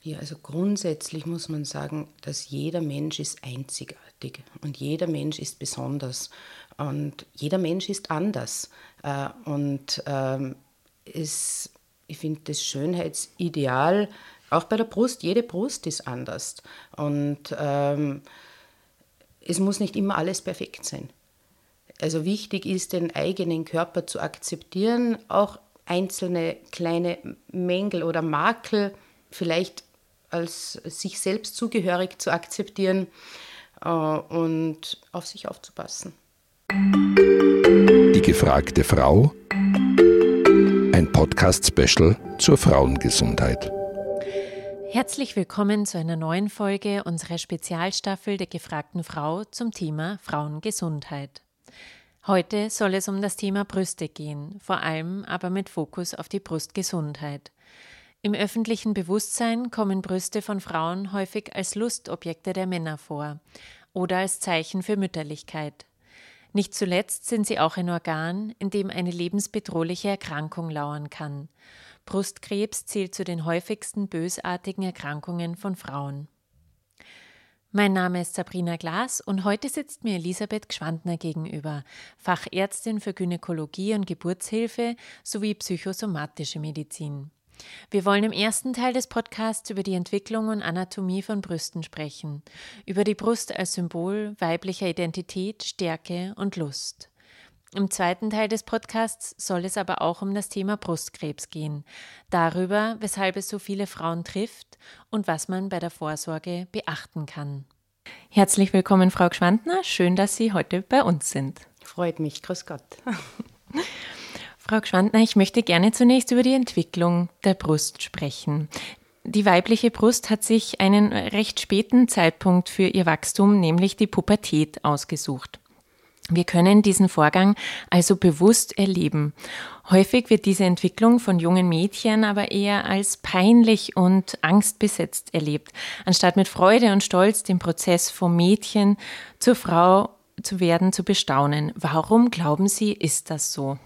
Ja, also grundsätzlich muss man sagen, dass jeder Mensch ist einzigartig und jeder Mensch ist besonders und jeder Mensch ist anders. Äh, und ähm, ist, ich finde das Schönheitsideal, auch bei der Brust, jede Brust ist anders. Und ähm, es muss nicht immer alles perfekt sein. Also wichtig ist, den eigenen Körper zu akzeptieren, auch einzelne kleine Mängel oder Makel vielleicht als sich selbst zugehörig zu akzeptieren äh, und auf sich aufzupassen. Die gefragte Frau. Ein Podcast-Special zur Frauengesundheit. Herzlich willkommen zu einer neuen Folge unserer Spezialstaffel der gefragten Frau zum Thema Frauengesundheit. Heute soll es um das Thema Brüste gehen, vor allem aber mit Fokus auf die Brustgesundheit. Im öffentlichen Bewusstsein kommen Brüste von Frauen häufig als Lustobjekte der Männer vor oder als Zeichen für Mütterlichkeit. Nicht zuletzt sind sie auch ein Organ, in dem eine lebensbedrohliche Erkrankung lauern kann. Brustkrebs zählt zu den häufigsten bösartigen Erkrankungen von Frauen. Mein Name ist Sabrina Glas und heute sitzt mir Elisabeth Gschwandner gegenüber, Fachärztin für Gynäkologie und Geburtshilfe sowie psychosomatische Medizin. Wir wollen im ersten Teil des Podcasts über die Entwicklung und Anatomie von Brüsten sprechen, über die Brust als Symbol weiblicher Identität, Stärke und Lust. Im zweiten Teil des Podcasts soll es aber auch um das Thema Brustkrebs gehen, darüber, weshalb es so viele Frauen trifft und was man bei der Vorsorge beachten kann. Herzlich willkommen, Frau Gschwandner. Schön, dass Sie heute bei uns sind. Freut mich. Grüß Gott. Frau Gschwandner, ich möchte gerne zunächst über die Entwicklung der Brust sprechen. Die weibliche Brust hat sich einen recht späten Zeitpunkt für ihr Wachstum, nämlich die Pubertät, ausgesucht. Wir können diesen Vorgang also bewusst erleben. Häufig wird diese Entwicklung von jungen Mädchen aber eher als peinlich und angstbesetzt erlebt, anstatt mit Freude und Stolz den Prozess vom Mädchen zur Frau zu werden zu bestaunen. Warum glauben Sie, ist das so?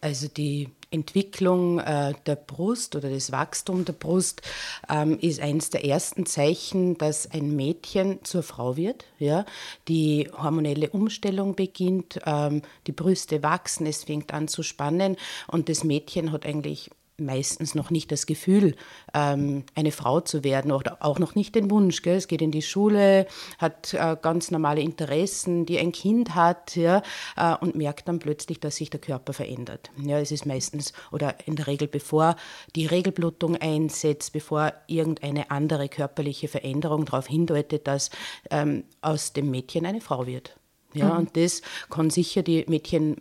Also die Entwicklung äh, der Brust oder das Wachstum der Brust ähm, ist eines der ersten Zeichen, dass ein Mädchen zur Frau wird. Ja? Die hormonelle Umstellung beginnt, ähm, die Brüste wachsen, es fängt an zu spannen und das Mädchen hat eigentlich meistens noch nicht das Gefühl, ähm, eine Frau zu werden oder auch noch nicht den Wunsch. Gell? Es geht in die Schule, hat äh, ganz normale Interessen, die ein Kind hat ja, äh, und merkt dann plötzlich, dass sich der Körper verändert. Ja, es ist meistens oder in der Regel bevor die Regelblutung einsetzt, bevor irgendeine andere körperliche Veränderung darauf hindeutet, dass ähm, aus dem Mädchen eine Frau wird. Ja, mhm. und das kann sicher die Mädchen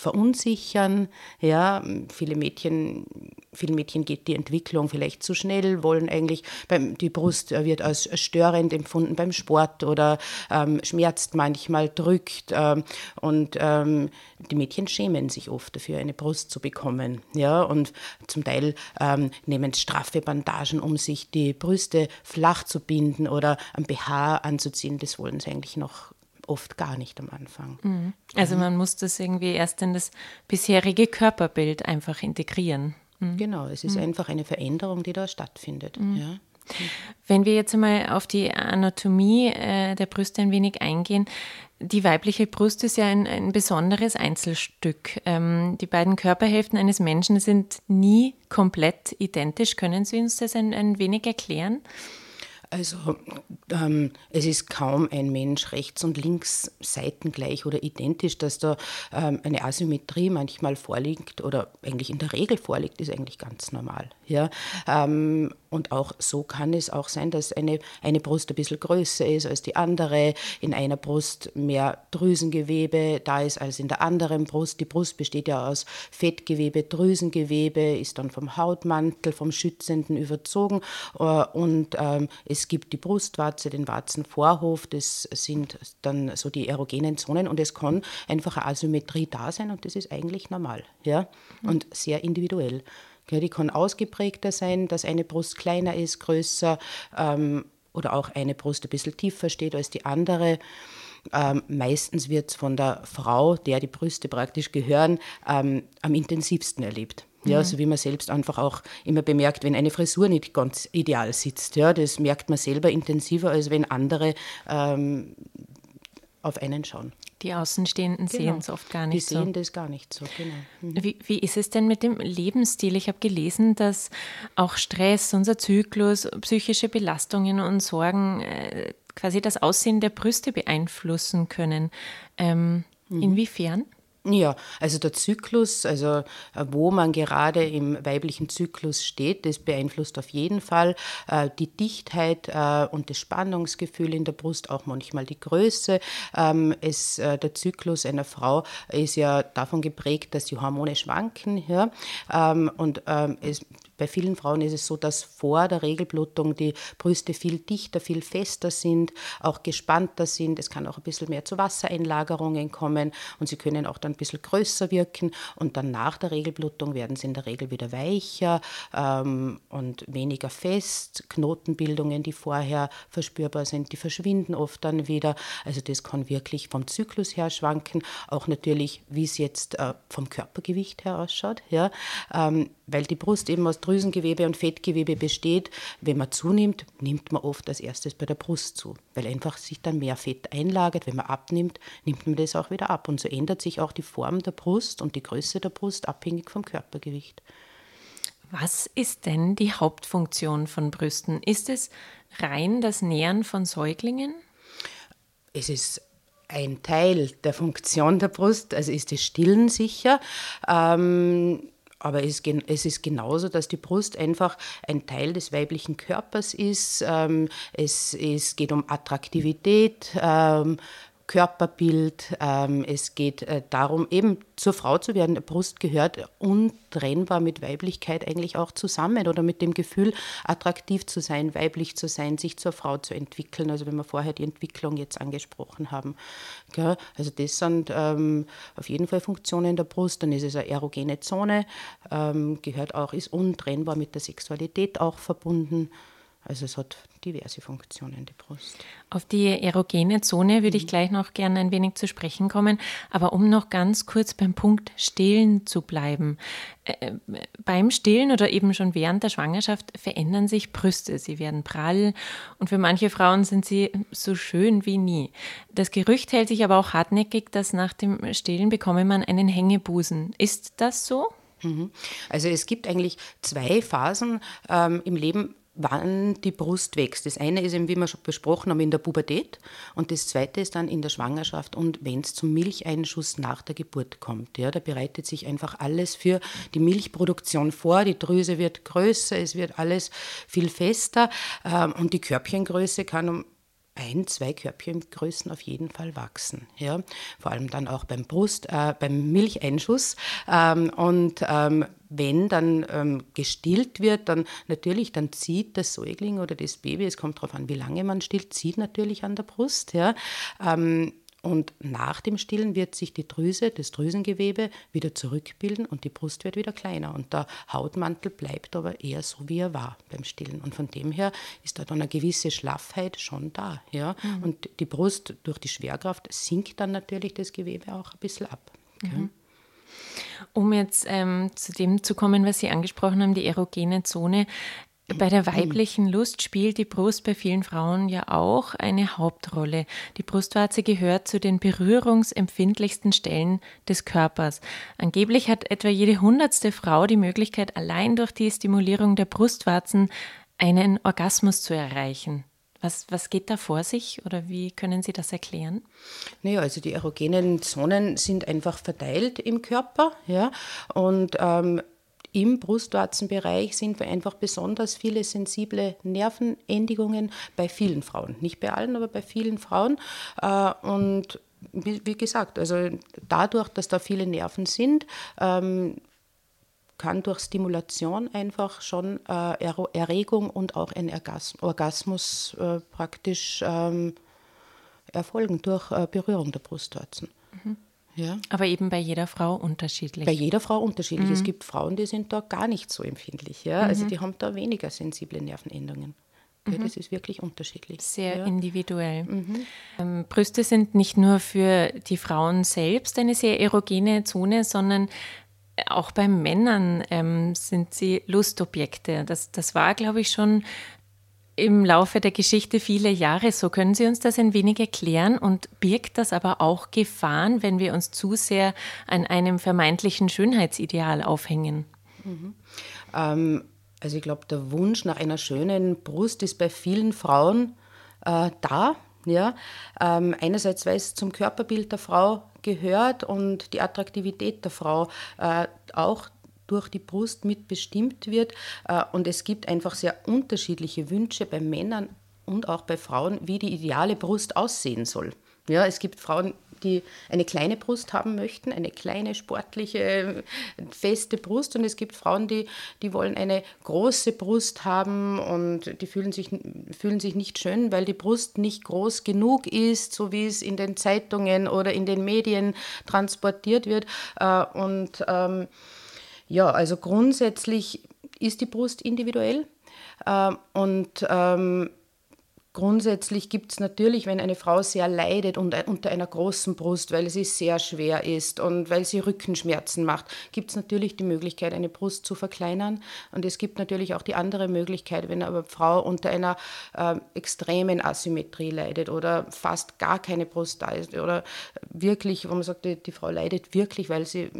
verunsichern. Ja, viele Mädchen, vielen Mädchen geht die Entwicklung vielleicht zu schnell, wollen eigentlich, beim, die Brust wird als störend empfunden beim Sport oder ähm, schmerzt manchmal, drückt. Ähm, und ähm, die Mädchen schämen sich oft dafür, eine Brust zu bekommen. Ja, und zum Teil ähm, nehmen straffe Bandagen, um sich die Brüste flach zu binden oder ein BH anzuziehen. Das wollen sie eigentlich noch oft gar nicht am Anfang. Mhm. Also man muss das irgendwie erst in das bisherige Körperbild einfach integrieren. Mhm. Genau, es ist mhm. einfach eine Veränderung, die da stattfindet. Mhm. Ja. Wenn wir jetzt einmal auf die Anatomie äh, der Brüste ein wenig eingehen, die weibliche Brust ist ja ein, ein besonderes Einzelstück. Ähm, die beiden Körperhälften eines Menschen sind nie komplett identisch. Können Sie uns das ein, ein wenig erklären? Also ähm, es ist kaum ein Mensch rechts und links seitengleich oder identisch, dass da ähm, eine Asymmetrie manchmal vorliegt oder eigentlich in der Regel vorliegt, ist eigentlich ganz normal. Ja? Ähm, und auch so kann es auch sein, dass eine, eine Brust ein bisschen größer ist als die andere, in einer Brust mehr Drüsengewebe da ist als in der anderen Brust. Die Brust besteht ja aus Fettgewebe, Drüsengewebe, ist dann vom Hautmantel, vom Schützenden überzogen. Äh, und ähm, es gibt die Brustwarze, den Warzenvorhof, das sind dann so die erogenen Zonen und es kann einfach eine Asymmetrie da sein und das ist eigentlich normal ja? und sehr individuell. Ja, die kann ausgeprägter sein, dass eine Brust kleiner ist, größer ähm, oder auch eine Brust ein bisschen tiefer steht als die andere. Ähm, meistens wird es von der Frau, der die Brüste praktisch gehören, ähm, am intensivsten erlebt. Ja, so wie man selbst einfach auch immer bemerkt, wenn eine Frisur nicht ganz ideal sitzt. Ja, das merkt man selber intensiver, als wenn andere ähm, auf einen schauen. Die Außenstehenden genau. sehen es oft gar nicht so. Die sehen das gar nicht so, genau. Mhm. Wie, wie ist es denn mit dem Lebensstil? Ich habe gelesen, dass auch Stress, unser Zyklus, psychische Belastungen und Sorgen äh, quasi das Aussehen der Brüste beeinflussen können. Ähm, mhm. Inwiefern? Ja, also der Zyklus, also äh, wo man gerade im weiblichen Zyklus steht, das beeinflusst auf jeden Fall äh, die Dichtheit äh, und das Spannungsgefühl in der Brust, auch manchmal die Größe. Ähm, es, äh, der Zyklus einer Frau ist ja davon geprägt, dass die Hormone schwanken. Ja? Ähm, und ähm, es bei vielen Frauen ist es so, dass vor der Regelblutung die Brüste viel dichter, viel fester sind, auch gespannter sind. Es kann auch ein bisschen mehr zu Wassereinlagerungen kommen und sie können auch dann bisschen größer wirken. Und dann nach der Regelblutung werden sie in der Regel wieder weicher ähm, und weniger fest. Knotenbildungen, die vorher verspürbar sind, die verschwinden oft dann wieder. Also das kann wirklich vom Zyklus her schwanken. Auch natürlich, wie es jetzt äh, vom Körpergewicht her ausschaut. Ja? Ähm, weil die Brust eben aus Drüsengewebe und Fettgewebe besteht. Wenn man zunimmt, nimmt man oft als erstes bei der Brust zu, weil einfach sich dann mehr Fett einlagert. Wenn man abnimmt, nimmt man das auch wieder ab. Und so ändert sich auch die Form der Brust und die Größe der Brust abhängig vom Körpergewicht. Was ist denn die Hauptfunktion von Brüsten? Ist es rein das Nähren von Säuglingen? Es ist ein Teil der Funktion der Brust, also ist das Stillen sicher. Ähm, aber es, ist genauso, dass die Brust einfach ein Teil des weiblichen Körpers ist. Ähm, es, es geht um Attraktivität, ähm, Körperbild. Ähm, es geht äh, darum, eben zur Frau zu werden. Brust gehört untrennbar mit Weiblichkeit eigentlich auch zusammen oder mit dem Gefühl, attraktiv zu sein, weiblich zu sein, sich zur Frau zu entwickeln. Also wenn wir vorher die Entwicklung jetzt angesprochen haben. Also das sind ähm, auf jeden Fall Funktionen der Brust. Dann ist es eine erogene Zone, ähm, gehört auch, ist untrennbar mit der Sexualität auch verbunden. Also es hat diverse Funktionen, die Brust. Auf die erogene Zone würde ich mhm. gleich noch gerne ein wenig zu sprechen kommen, aber um noch ganz kurz beim Punkt Stillen zu bleiben. Äh, beim Stillen oder eben schon während der Schwangerschaft verändern sich Brüste. Sie werden prall und für manche Frauen sind sie so schön wie nie. Das Gerücht hält sich aber auch hartnäckig, dass nach dem Stillen bekomme man einen Hängebusen. Ist das so? Mhm. Also es gibt eigentlich zwei Phasen ähm, im Leben wann die Brust wächst. Das eine ist eben, wie wir schon besprochen haben, in der Pubertät und das zweite ist dann in der Schwangerschaft und wenn es zum Milcheinschuss nach der Geburt kommt. Ja, da bereitet sich einfach alles für die Milchproduktion vor. Die Drüse wird größer, es wird alles viel fester ähm, und die Körbchengröße kann um ein, zwei Körbchengrößen auf jeden Fall wachsen. Ja? Vor allem dann auch beim Brust, äh, beim Milcheinschuss. Ähm, und ähm, wenn dann ähm, gestillt wird, dann natürlich, dann zieht das Säugling oder das Baby, es kommt darauf an, wie lange man stillt, zieht natürlich an der Brust. Ja? Und nach dem Stillen wird sich die Drüse, das Drüsengewebe wieder zurückbilden und die Brust wird wieder kleiner. Und der Hautmantel bleibt aber eher so, wie er war beim Stillen. Und von dem her ist da dann eine gewisse Schlaffheit schon da. Ja? Mhm. Und die Brust durch die Schwerkraft sinkt dann natürlich das Gewebe auch ein bisschen ab. Mhm. Um jetzt ähm, zu dem zu kommen, was Sie angesprochen haben, die erogene Zone. Bei der weiblichen Lust spielt die Brust bei vielen Frauen ja auch eine Hauptrolle. Die Brustwarze gehört zu den berührungsempfindlichsten Stellen des Körpers. Angeblich hat etwa jede hundertste Frau die Möglichkeit, allein durch die Stimulierung der Brustwarzen einen Orgasmus zu erreichen. Was, was geht da vor sich oder wie können Sie das erklären? Naja, also die erogenen Zonen sind einfach verteilt im Körper. Ja, und ähm, im Brustwarzenbereich sind wir einfach besonders viele sensible Nervenendigungen bei vielen Frauen. Nicht bei allen, aber bei vielen Frauen. Äh, und wie gesagt, also dadurch, dass da viele Nerven sind, ähm, kann durch Stimulation einfach schon äh, Erregung und auch ein Orgasmus äh, praktisch ähm, erfolgen durch Berührung der Brustwarzen. Mhm. Ja. Aber eben bei jeder Frau unterschiedlich. Bei jeder Frau unterschiedlich. Mhm. Es gibt Frauen, die sind da gar nicht so empfindlich. Ja? Also mhm. Also die haben da weniger sensible Nervenendungen. Mhm. Das ist wirklich unterschiedlich. Sehr ja. individuell. Mhm. Ähm, Brüste sind nicht nur für die Frauen selbst eine sehr erogene Zone, sondern auch bei Männern ähm, sind sie Lustobjekte. Das, das war, glaube ich, schon im Laufe der Geschichte viele Jahre so. Können Sie uns das ein wenig erklären und birgt das aber auch Gefahren, wenn wir uns zu sehr an einem vermeintlichen Schönheitsideal aufhängen? Mhm. Ähm, also ich glaube, der Wunsch nach einer schönen Brust ist bei vielen Frauen äh, da. Ja? Ähm, einerseits, weil es zum Körperbild der Frau gehört und die Attraktivität der Frau äh, auch durch die Brust mitbestimmt wird. Äh, und es gibt einfach sehr unterschiedliche Wünsche bei Männern und auch bei Frauen, wie die ideale Brust aussehen soll. Ja, es gibt Frauen, die eine kleine Brust haben möchten, eine kleine, sportliche, feste Brust. Und es gibt Frauen, die, die wollen eine große Brust haben und die fühlen sich, fühlen sich nicht schön, weil die Brust nicht groß genug ist, so wie es in den Zeitungen oder in den Medien transportiert wird. Äh, und ähm, ja, also grundsätzlich ist die Brust individuell. Ähm, und ähm, Grundsätzlich gibt es natürlich, wenn eine Frau sehr leidet unter einer großen Brust, weil sie sehr schwer ist und weil sie Rückenschmerzen macht, gibt es natürlich die Möglichkeit, eine Brust zu verkleinern. Und es gibt natürlich auch die andere Möglichkeit, wenn eine Frau unter einer äh, extremen Asymmetrie leidet oder fast gar keine Brust da ist oder wirklich, wo man sagt, die, die Frau leidet wirklich, weil, sie,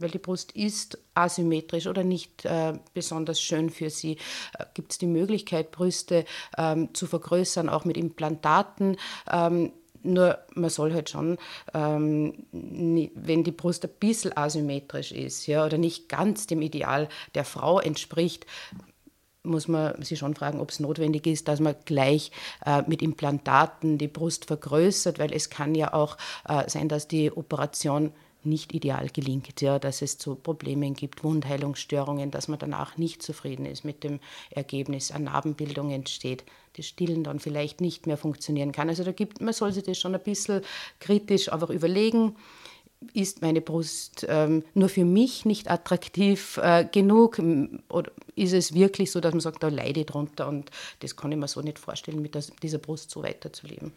weil die Brust ist asymmetrisch oder nicht äh, besonders schön für sie, äh, gibt es die Möglichkeit, Brüste ähm, zu vergrößern auch mit Implantaten. Ähm, nur man soll halt schon, ähm, wenn die Brust ein bisschen asymmetrisch ist ja, oder nicht ganz dem Ideal der Frau entspricht, muss man sich schon fragen, ob es notwendig ist, dass man gleich äh, mit Implantaten die Brust vergrößert, weil es kann ja auch äh, sein, dass die Operation nicht ideal gelingt, ja, dass es zu Problemen gibt, Wundheilungsstörungen, dass man danach nicht zufrieden ist mit dem Ergebnis, eine Narbenbildung entsteht, das Stillen dann vielleicht nicht mehr funktionieren kann. Also da gibt, man soll sich das schon ein bisschen kritisch einfach überlegen. Ist meine Brust ähm, nur für mich nicht attraktiv äh, genug? Oder ist es wirklich so, dass man sagt, da leide ich drunter und das kann ich mir so nicht vorstellen, mit dieser Brust so weiterzuleben?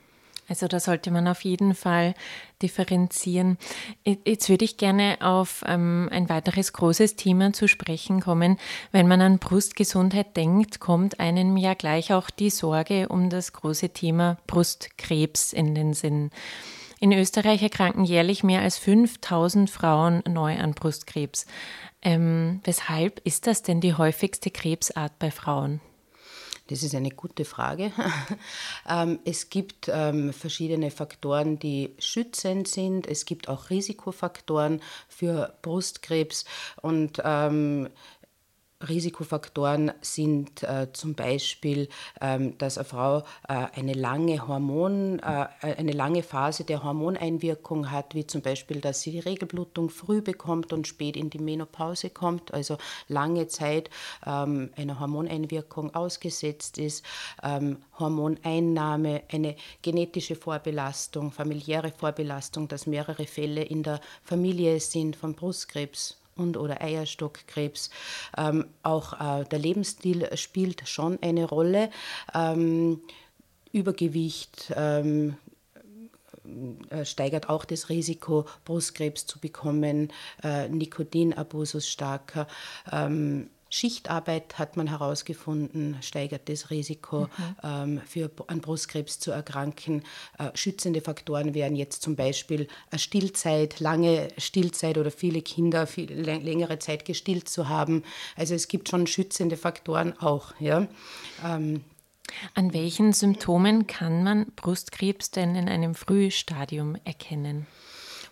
Also da sollte man auf jeden Fall differenzieren. Jetzt würde ich gerne auf ähm, ein weiteres großes Thema zu sprechen kommen. Wenn man an Brustgesundheit denkt, kommt einem ja gleich auch die Sorge um das große Thema Brustkrebs in den Sinn. In Österreich erkranken jährlich mehr als 5000 Frauen neu an Brustkrebs. Ähm, weshalb ist das denn die häufigste Krebsart bei Frauen? Das ist eine gute Frage. Ähm, es gibt ähm, verschiedene Faktoren, die schützend sind. Es gibt auch Risikofaktoren für Brustkrebs. Und ähm, Risikofaktoren sind äh, zum Beispiel, ähm, dass eine Frau äh, eine lange Hormon, äh, eine lange Phase der Hormoneinwirkung hat, wie zum Beispiel, dass sie die Regelblutung früh bekommt und spät in die Menopause kommt, also lange Zeit ähm, einer Hormoneinwirkung ausgesetzt ist, ähm, Hormoneinnahme, eine genetische Vorbelastung, familiäre Vorbelastung, dass mehrere Fälle in der Familie sind von Brustkrebs und oder Eierstockkrebs. Ähm, auch äh, der Lebensstil spielt schon eine Rolle. Ähm, Übergewicht ähm, äh, steigert auch das Risiko, Brustkrebs zu bekommen, äh, Nikotinabusus starker. Ähm, Schichtarbeit hat man herausgefunden, steigert das Risiko, mhm. ähm, für, an Brustkrebs zu erkranken. Äh, schützende Faktoren wären jetzt zum Beispiel eine Stillzeit, lange Stillzeit oder viele Kinder viel längere Zeit gestillt zu haben. Also es gibt schon schützende Faktoren auch. Ja. Ähm, an welchen Symptomen kann man Brustkrebs denn in einem Frühstadium erkennen?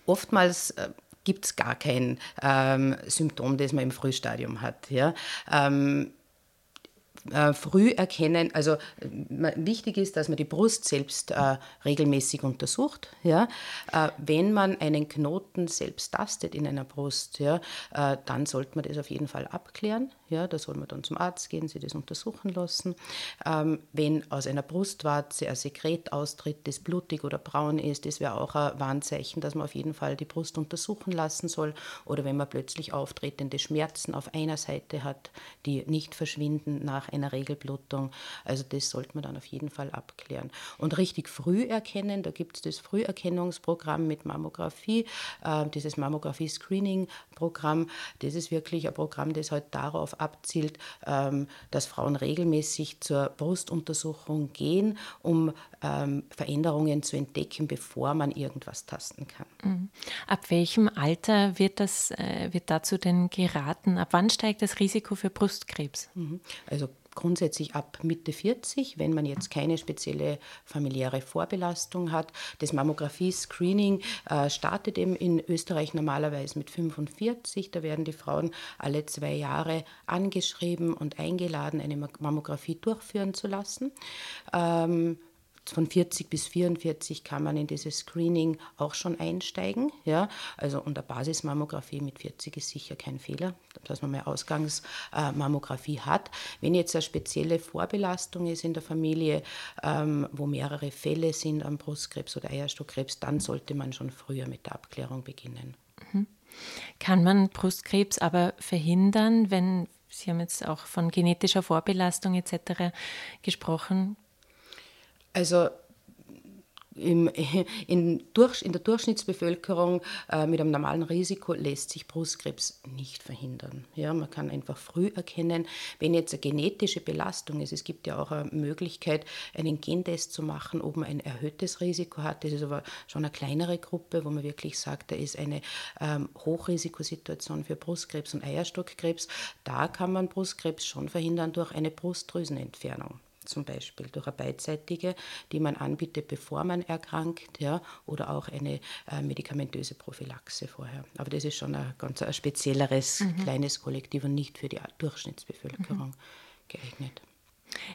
Oftmals äh, gibt es gar kein ähm, Symptom, das man im Frühstadium hat. Ja? Ähm, äh, früh erkennen, also äh, wichtig ist, dass man die Brust selbst äh, regelmäßig untersucht. Ja? Äh, wenn man einen Knoten selbst tastet in einer Brust, ja, äh, dann sollte man das auf jeden Fall abklären. Ja? Da soll man dann zum Arzt gehen, sich das untersuchen lassen. Ähm, wenn aus einer Brustwarze ein Sekret austritt, das blutig oder braun ist, das wäre auch ein Warnzeichen, dass man auf jeden Fall die Brust untersuchen lassen soll. Oder wenn man plötzlich auftretende Schmerzen auf einer Seite hat, die nicht verschwinden nach einer einer Regelblutung. Also das sollte man dann auf jeden Fall abklären. Und richtig früh erkennen, da gibt es das Früherkennungsprogramm mit Mammographie, äh, dieses Mammographie-Screening-Programm. Das ist wirklich ein Programm, das halt darauf abzielt, ähm, dass Frauen regelmäßig zur Brustuntersuchung gehen, um ähm, Veränderungen zu entdecken, bevor man irgendwas tasten kann. Mhm. Ab welchem Alter wird, das, äh, wird dazu denn geraten? Ab wann steigt das Risiko für Brustkrebs? Mhm. Also grundsätzlich ab Mitte 40, wenn man jetzt keine spezielle familiäre Vorbelastung hat. Das Mammographie-Screening äh, startet eben in Österreich normalerweise mit 45. Da werden die Frauen alle zwei Jahre angeschrieben und eingeladen, eine Mammographie durchführen zu lassen. Ähm, von 40 bis 44 kann man in dieses Screening auch schon einsteigen. Ja? Also unter Basismammographie mit 40 ist sicher kein Fehler, dass man mehr Ausgangsmammographie hat. Wenn jetzt eine spezielle Vorbelastung ist in der Familie, ähm, wo mehrere Fälle sind am Brustkrebs oder Eierstockkrebs, dann sollte man schon früher mit der Abklärung beginnen. Mhm. Kann man Brustkrebs aber verhindern, wenn Sie haben jetzt auch von genetischer Vorbelastung etc. gesprochen. Also im, in, durch, in, der Durchschnittsbevölkerung äh, mit einem normalen Risiko lässt sich Brustkrebs nicht verhindern. Ja, man kann einfach früh erkennen, wenn jetzt eine genetische Belastung ist. Es gibt ja auch eine Möglichkeit, einen Gentest zu machen, ob man ein erhöhtes Risiko hat. Das ist aber schon eine kleinere Gruppe, wo man wirklich sagt, da ist eine ähm, Hochrisikosituation für Brustkrebs und Eierstockkrebs. Da kann man Brustkrebs schon verhindern durch eine Brustdrüsenentfernung zum Beispiel durch eine beidseitige, die man anbietet, bevor man erkrankt, ja, oder auch eine äh, medikamentöse Prophylaxe vorher. Aber das ist schon ein ganz ein spezielleres mhm. kleines Kollektiv und nicht für die Durchschnittsbevölkerung mhm. geeignet.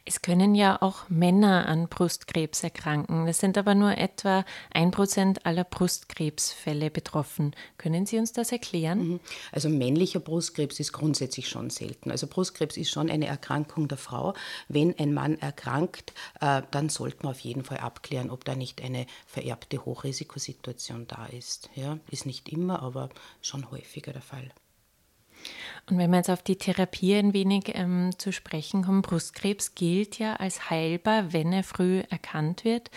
Es können ja auch Männer an Brustkrebs erkranken. Das sind aber nur etwa ein Prozent aller Brustkrebsfälle betroffen. Können Sie uns das erklären? Mhm. Also männlicher Brustkrebs ist grundsätzlich schon selten. Also Brustkrebs ist schon eine Erkrankung der Frau. Wenn ein Mann erkrankt, äh, dann sollte man auf jeden Fall abklären, ob da nicht eine vererbte Hochrisikosituation da ist. Ja, ist nicht immer, aber schon häufiger der Fall. Und wenn wir jetzt auf die Therapie ein wenig ähm, zu sprechen kommen, Brustkrebs gilt ja als heilbar, wenn er früh erkannt wird.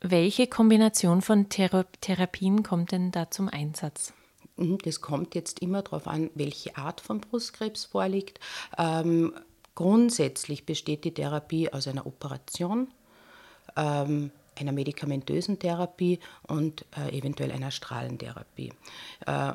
Welche Kombination von Thera Therapien kommt denn da zum Einsatz? Mhm, das kommt jetzt immer darauf an, welche Art von Brustkrebs vorliegt. Ähm, grundsätzlich besteht die Therapie aus einer Operation, ähm, einer medikamentösen Therapie und äh, eventuell einer Strahlentherapie. Äh,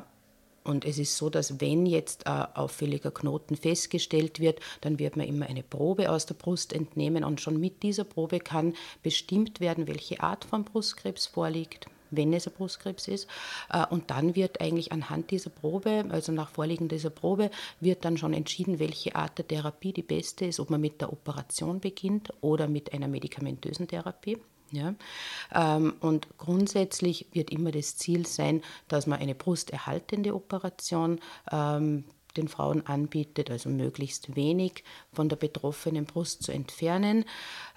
und es ist so, dass wenn jetzt ein auffälliger Knoten festgestellt wird, dann wird man immer eine Probe aus der Brust entnehmen und schon mit dieser Probe kann bestimmt werden, welche Art von Brustkrebs vorliegt wenn es ein Brustkrebs ist. Äh, und dann wird eigentlich anhand dieser Probe, also nach Vorliegen dieser Probe, wird dann schon entschieden, welche Art der Therapie die beste ist, ob man mit der Operation beginnt oder mit einer medikamentösen Therapie. Ja? Ähm, und grundsätzlich wird immer das Ziel sein, dass man eine brusterhaltende Operation ähm, den Frauen anbietet, also möglichst wenig von der betroffenen Brust zu entfernen.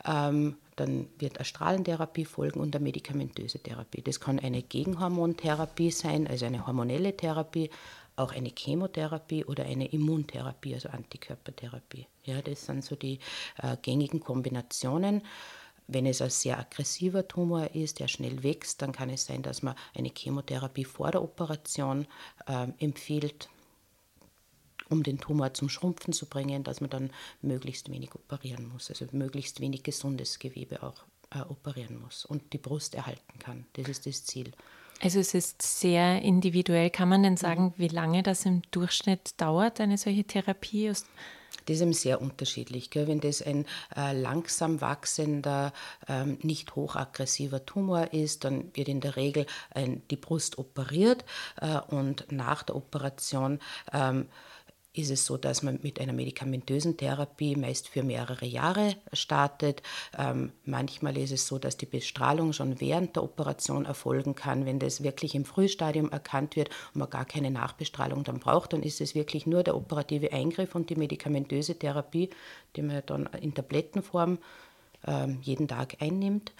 Ähm, dann wird eine Strahlentherapie folgen und eine medikamentöse Therapie. Das kann eine Gegenhormontherapie sein, also eine hormonelle Therapie, auch eine Chemotherapie oder eine Immuntherapie, also Antikörpertherapie. Ja, das sind so die äh, gängigen Kombinationen. Wenn es ein sehr aggressiver Tumor ist, der schnell wächst, dann kann es sein, dass man eine Chemotherapie vor der Operation äh, empfiehlt, um den Tumor zum Schrumpfen zu bringen, dass man dann möglichst wenig operieren muss, also möglichst wenig gesundes Gewebe auch äh, operieren muss und die Brust erhalten kann. Das ist das Ziel. Also es ist sehr individuell. Kann man denn sagen, mhm. wie lange das im Durchschnitt dauert, eine solche Therapie? Das ist eben sehr unterschiedlich. Gell? Wenn das ein äh, langsam wachsender, ähm, nicht hochaggressiver Tumor ist, dann wird in der Regel ein, die Brust operiert äh, und nach der Operation ähm, ist es so, dass man mit einer medikamentösen Therapie meist für mehrere Jahre startet. Ähm, manchmal ist es so, dass die Bestrahlung schon während der Operation erfolgen kann. Wenn das wirklich im Frühstadium erkannt wird und man gar keine Nachbestrahlung dann braucht, dann ist es wirklich nur der operative Eingriff und die medikamentöse Therapie, die man dann in Tablettenform ähm, jeden Tag einnimmt.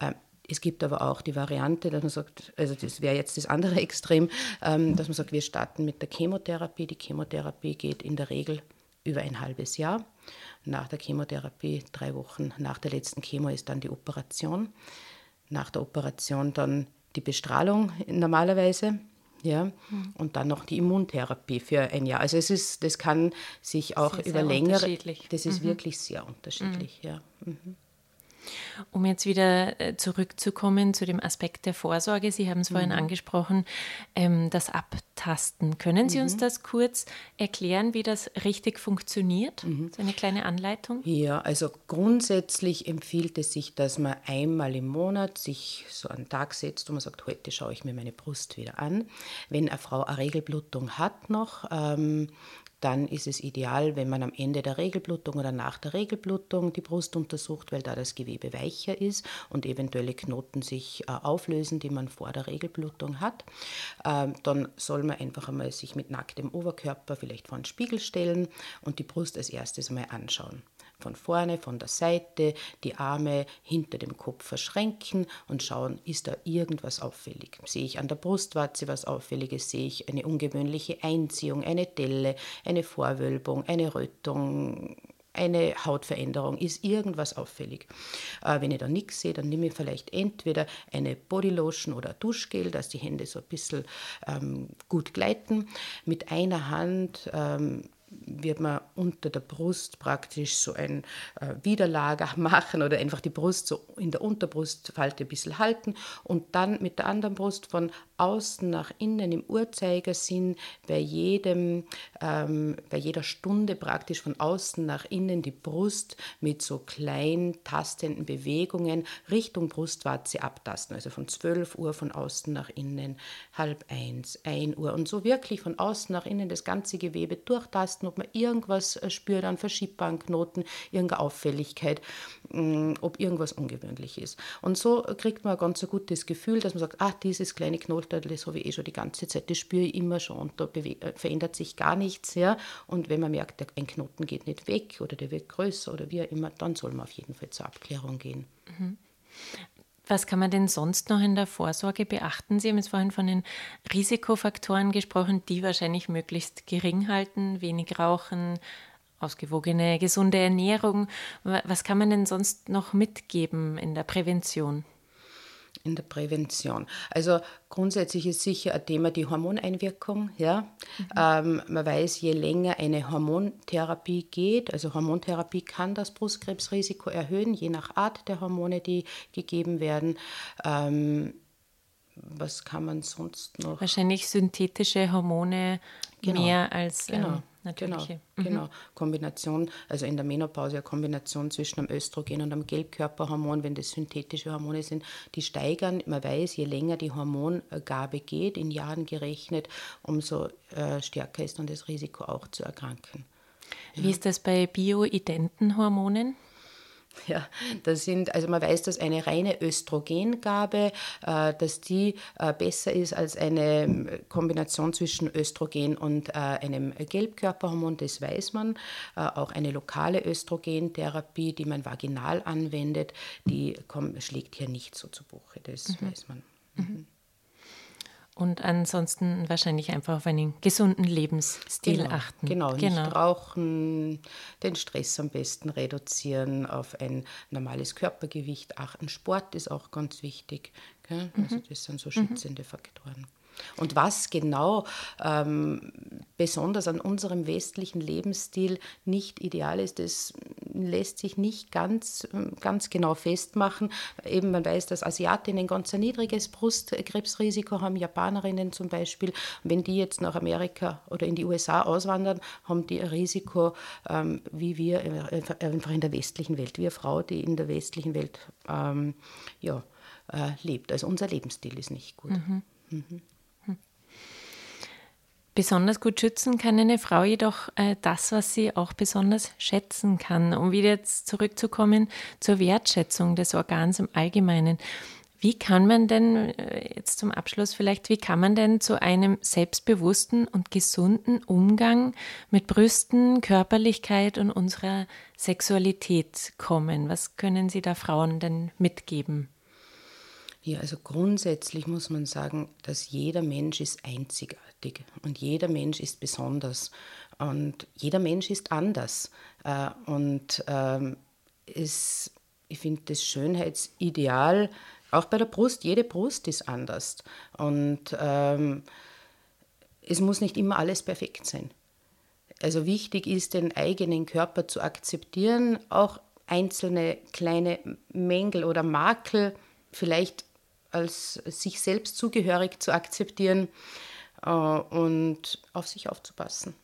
Ähm, es gibt aber auch die Variante, dass man sagt, also das wäre jetzt das andere Extrem, ähm, dass man sagt, wir starten mit der Chemotherapie. Die Chemotherapie geht in der Regel über ein halbes Jahr. Nach der Chemotherapie, drei Wochen nach der letzten Chemo, ist dann die Operation. Nach der Operation dann die Bestrahlung normalerweise. Ja, mhm. und dann noch die Immuntherapie für ein Jahr. Also es ist, das kann sich auch über längere, das ist mhm. wirklich sehr unterschiedlich, mhm. ja. Mhm. Um jetzt wieder äh, zurückzukommen zu dem Aspekt der Vorsorge, Sie haben es vorhin mhm. angesprochen, ähm, das Abtasten. Können Sie mhm. uns das kurz erklären, wie das richtig funktioniert? Mhm. So eine kleine Anleitung? Ja, also grundsätzlich empfiehlt es sich, dass man einmal im Monat sich so einen Tag setzt und man sagt, heute schaue ich mir meine Brust wieder an. Wenn eine Frau eine Regelblutung hat noch, ähm, dann ist es ideal, wenn man am Ende der Regelblutung oder nach der Regelblutung die Brust untersucht, weil da das Gewebe weicher ist und eventuelle Knoten sich äh, auflösen, die man vor der Regelblutung hat. Ähm, dann soll man einfach einmal sich mit nacktem Oberkörper vielleicht vor den Spiegel stellen und die Brust als erstes mal anschauen von vorne, von der Seite, die Arme hinter dem Kopf verschränken und schauen, ist da irgendwas auffällig. Sehe ich an der Brustwarze was Auffälliges, sehe ich eine ungewöhnliche Einziehung, eine Delle, eine Vorwölbung, eine Rötung, eine Hautveränderung, ist irgendwas auffällig. Äh, wenn ich da nichts sehe, dann nehme ich vielleicht entweder eine Bodylotion oder Duschgel, dass die Hände so ein bisschen ähm, gut gleiten. Mit einer Hand ähm, wird man unter der Brust praktisch so ein äh, Widerlager machen oder einfach die Brust so in der Unterbrustfalte ein bisschen halten und dann mit der anderen Brust von außen nach innen im Uhrzeigersinn bei jedem, ähm, bei jeder Stunde praktisch von außen nach innen die Brust mit so kleinen tastenden Bewegungen Richtung Brustwarze abtasten. Also von 12 Uhr von außen nach innen, halb eins, ein Uhr und so wirklich von außen nach innen das ganze Gewebe durchtasten, ob man irgendwas äh, spürt an verschiebbaren Knoten, irgendeine Auffälligkeit, mm, ob irgendwas ungewöhnlich ist. Und so kriegt man ein ganz gutes Gefühl, dass man sagt, ah, dieses kleine Knoten das habe ich eh schon die ganze Zeit, das spüre ich immer schon und da äh, verändert sich gar nichts. Ja. Und wenn man merkt, ein Knoten geht nicht weg oder der wird größer oder wie auch immer, dann soll man auf jeden Fall zur Abklärung gehen. Mhm. Was kann man denn sonst noch in der Vorsorge beachten? Sie haben jetzt vorhin von den Risikofaktoren gesprochen, die wahrscheinlich möglichst gering halten, wenig rauchen, ausgewogene, gesunde Ernährung. Was kann man denn sonst noch mitgeben in der Prävention? In der Prävention. Also grundsätzlich ist sicher ein Thema die Hormoneinwirkung. Ja? Mhm. Ähm, man weiß, je länger eine Hormontherapie geht, also Hormontherapie kann das Brustkrebsrisiko erhöhen, je nach Art der Hormone, die gegeben werden. Ähm, was kann man sonst noch? Wahrscheinlich synthetische Hormone genau. mehr als genau. ähm, natürliche. Genau, mhm. genau. Kombination, also in der Menopause eine Kombination zwischen einem Östrogen und einem Gelbkörperhormon, wenn das synthetische Hormone sind, die steigern. Man weiß, je länger die Hormongabe geht, in Jahren gerechnet, umso äh, stärker ist dann das Risiko auch zu erkranken. Wie ja. ist das bei bioidenten Hormonen? Ja, das sind, also man weiß, dass eine reine Östrogengabe, äh, dass die äh, besser ist als eine ähm, Kombination zwischen Östrogen und äh, einem Gelbkörperhormon, das weiß man. Äh, auch eine lokale Östrogentherapie, die man vaginal anwendet, die kommt, schlägt hier nicht so zu Buche, das mhm. weiß man. Mhm. Und ansonsten wahrscheinlich einfach auf einen gesunden Lebensstil genau, achten. Genau, genau, nicht rauchen, den Stress am besten reduzieren, auf ein normales Körpergewicht achten. Sport ist auch ganz wichtig. Gell? Also mhm. das sind so schützende mhm. Faktoren. Und was genau ähm, besonders an unserem westlichen Lebensstil nicht ideal ist, das lässt sich nicht ganz, ganz genau festmachen. Eben man weiß, dass Asiatinnen ganz ein niedriges Brustkrebsrisiko haben, Japanerinnen zum Beispiel. Wenn die jetzt nach Amerika oder in die USA auswandern, haben die ein Risiko, ähm, wie wir einfach in der westlichen Welt, wie eine Frau, die in der westlichen Welt ähm, ja, äh, lebt. Also unser Lebensstil ist nicht gut. Mhm. Mhm. Besonders gut schützen kann eine Frau jedoch äh, das, was sie auch besonders schätzen kann. Um wieder jetzt zurückzukommen zur Wertschätzung des Organs im Allgemeinen. Wie kann man denn, äh, jetzt zum Abschluss vielleicht, wie kann man denn zu einem selbstbewussten und gesunden Umgang mit Brüsten, Körperlichkeit und unserer Sexualität kommen? Was können Sie da Frauen denn mitgeben? Ja, also grundsätzlich muss man sagen, dass jeder Mensch ist einzigartig und jeder Mensch ist besonders. Und jeder Mensch ist anders. Äh, und ähm, es, ich finde das Schönheitsideal, auch bei der Brust, jede Brust ist anders. Und ähm, es muss nicht immer alles perfekt sein. Also wichtig ist, den eigenen Körper zu akzeptieren, auch einzelne kleine Mängel oder Makel vielleicht als sich selbst zugehörig zu akzeptieren äh, und auf sich aufzupassen.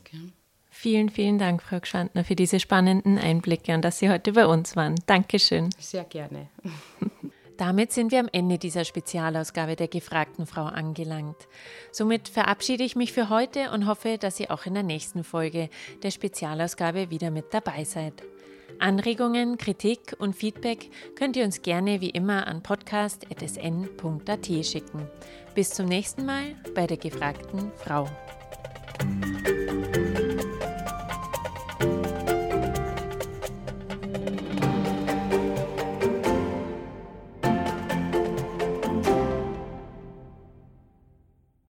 Okay. Vielen, vielen Dank, Frau Gschandner, für diese spannenden Einblicke und dass Sie heute bei uns waren. Dankeschön. Sehr gerne. Damit sind wir am Ende dieser Spezialausgabe der gefragten Frau angelangt. Somit verabschiede ich mich für heute und hoffe, dass ihr auch in der nächsten Folge der Spezialausgabe wieder mit dabei seid. Anregungen, Kritik und Feedback könnt ihr uns gerne wie immer an podcast.sn.at schicken. Bis zum nächsten Mal bei der gefragten Frau.